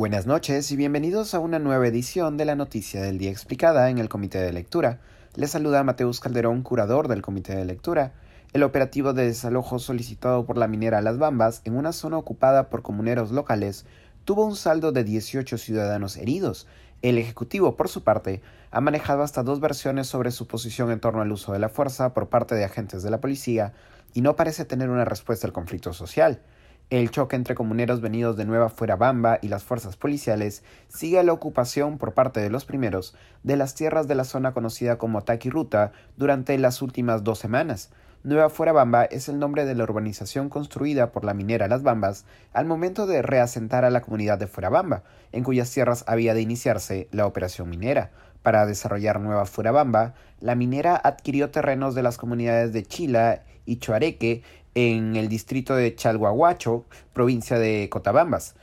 Buenas noches y bienvenidos a una nueva edición de la Noticia del Día Explicada en el Comité de Lectura. Les saluda Mateus Calderón, curador del Comité de Lectura. El operativo de desalojo solicitado por la minera Las Bambas en una zona ocupada por comuneros locales tuvo un saldo de 18 ciudadanos heridos. El Ejecutivo, por su parte, ha manejado hasta dos versiones sobre su posición en torno al uso de la fuerza por parte de agentes de la policía y no parece tener una respuesta al conflicto social. El choque entre comuneros venidos de Nueva Fuerabamba y las fuerzas policiales sigue la ocupación por parte de los primeros de las tierras de la zona conocida como Taquiruta durante las últimas dos semanas. Nueva Fuerabamba es el nombre de la urbanización construida por la minera Las Bambas al momento de reasentar a la comunidad de Fuerabamba, en cuyas tierras había de iniciarse la operación minera. Para desarrollar Nueva Fuerabamba, la minera adquirió terrenos de las comunidades de Chila y Chuareque en el distrito de Chalhuahuacho, provincia de Cotabambas,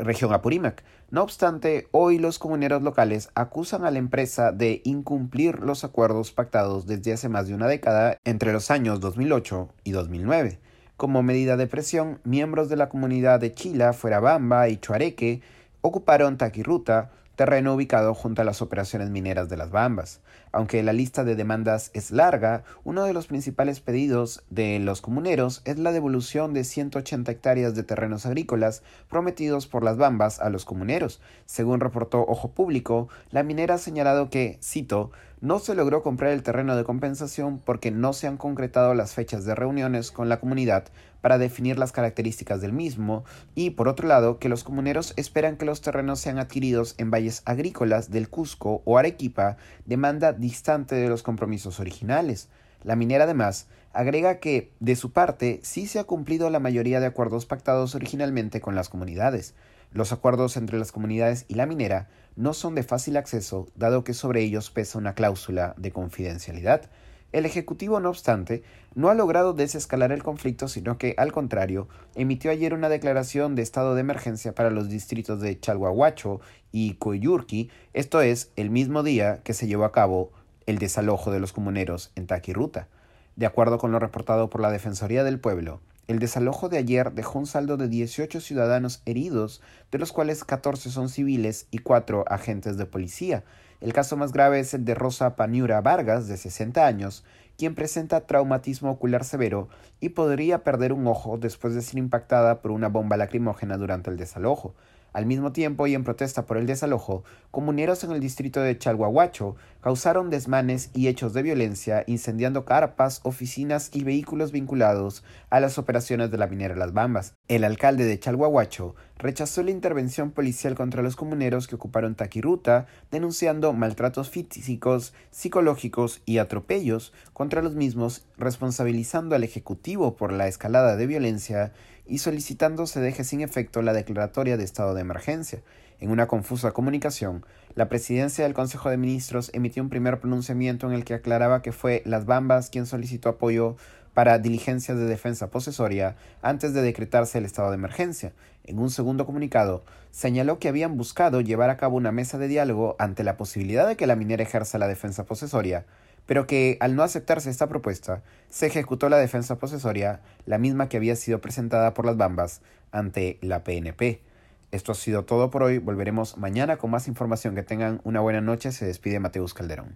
región Apurímac. No obstante, hoy los comuneros locales acusan a la empresa de incumplir los acuerdos pactados desde hace más de una década entre los años 2008 y 2009. Como medida de presión, miembros de la comunidad de Chila, Fuerabamba y Chuareque ocuparon Taquiruta, terreno ubicado junto a las operaciones mineras de las Bambas. Aunque la lista de demandas es larga, uno de los principales pedidos de los comuneros es la devolución de 180 hectáreas de terrenos agrícolas prometidos por las Bambas a los comuneros. Según reportó Ojo Público, la minera ha señalado que, cito, no se logró comprar el terreno de compensación porque no se han concretado las fechas de reuniones con la comunidad para definir las características del mismo y, por otro lado, que los comuneros esperan que los terrenos sean adquiridos en valles agrícolas del Cusco o Arequipa, demanda distante de los compromisos originales. La minera además agrega que, de su parte, sí se ha cumplido la mayoría de acuerdos pactados originalmente con las comunidades. Los acuerdos entre las comunidades y la minera no son de fácil acceso, dado que sobre ellos pesa una cláusula de confidencialidad. El Ejecutivo, no obstante, no ha logrado desescalar el conflicto, sino que, al contrario, emitió ayer una declaración de estado de emergencia para los distritos de Chalhuahuacho y Coyurqui, esto es, el mismo día que se llevó a cabo el desalojo de los comuneros en Taquiruta. De acuerdo con lo reportado por la Defensoría del Pueblo, el desalojo de ayer dejó un saldo de 18 ciudadanos heridos, de los cuales 14 son civiles y 4 agentes de policía. El caso más grave es el de Rosa Paniura Vargas, de 60 años, quien presenta traumatismo ocular severo y podría perder un ojo después de ser impactada por una bomba lacrimógena durante el desalojo. Al mismo tiempo y en protesta por el desalojo, comuneros en el distrito de Chalhuahuacho causaron desmanes y hechos de violencia incendiando carpas, oficinas y vehículos vinculados a las operaciones de la minera Las Bambas. El alcalde de Chalhuahuacho rechazó la intervención policial contra los comuneros que ocuparon Taquiruta, denunciando maltratos físicos, psicológicos y atropellos contra los mismos, responsabilizando al Ejecutivo por la escalada de violencia y solicitando se deje sin efecto la declaratoria de estado de emergencia. En una confusa comunicación, la presidencia del Consejo de Ministros emitió un primer pronunciamiento en el que aclaraba que fue Las Bambas quien solicitó apoyo para diligencias de defensa posesoria antes de decretarse el estado de emergencia. En un segundo comunicado, señaló que habían buscado llevar a cabo una mesa de diálogo ante la posibilidad de que la minera ejerza la defensa posesoria, pero que, al no aceptarse esta propuesta, se ejecutó la defensa posesoria, la misma que había sido presentada por las Bambas ante la PNP. Esto ha sido todo por hoy. Volveremos mañana con más información. Que tengan una buena noche. Se despide Mateus Calderón.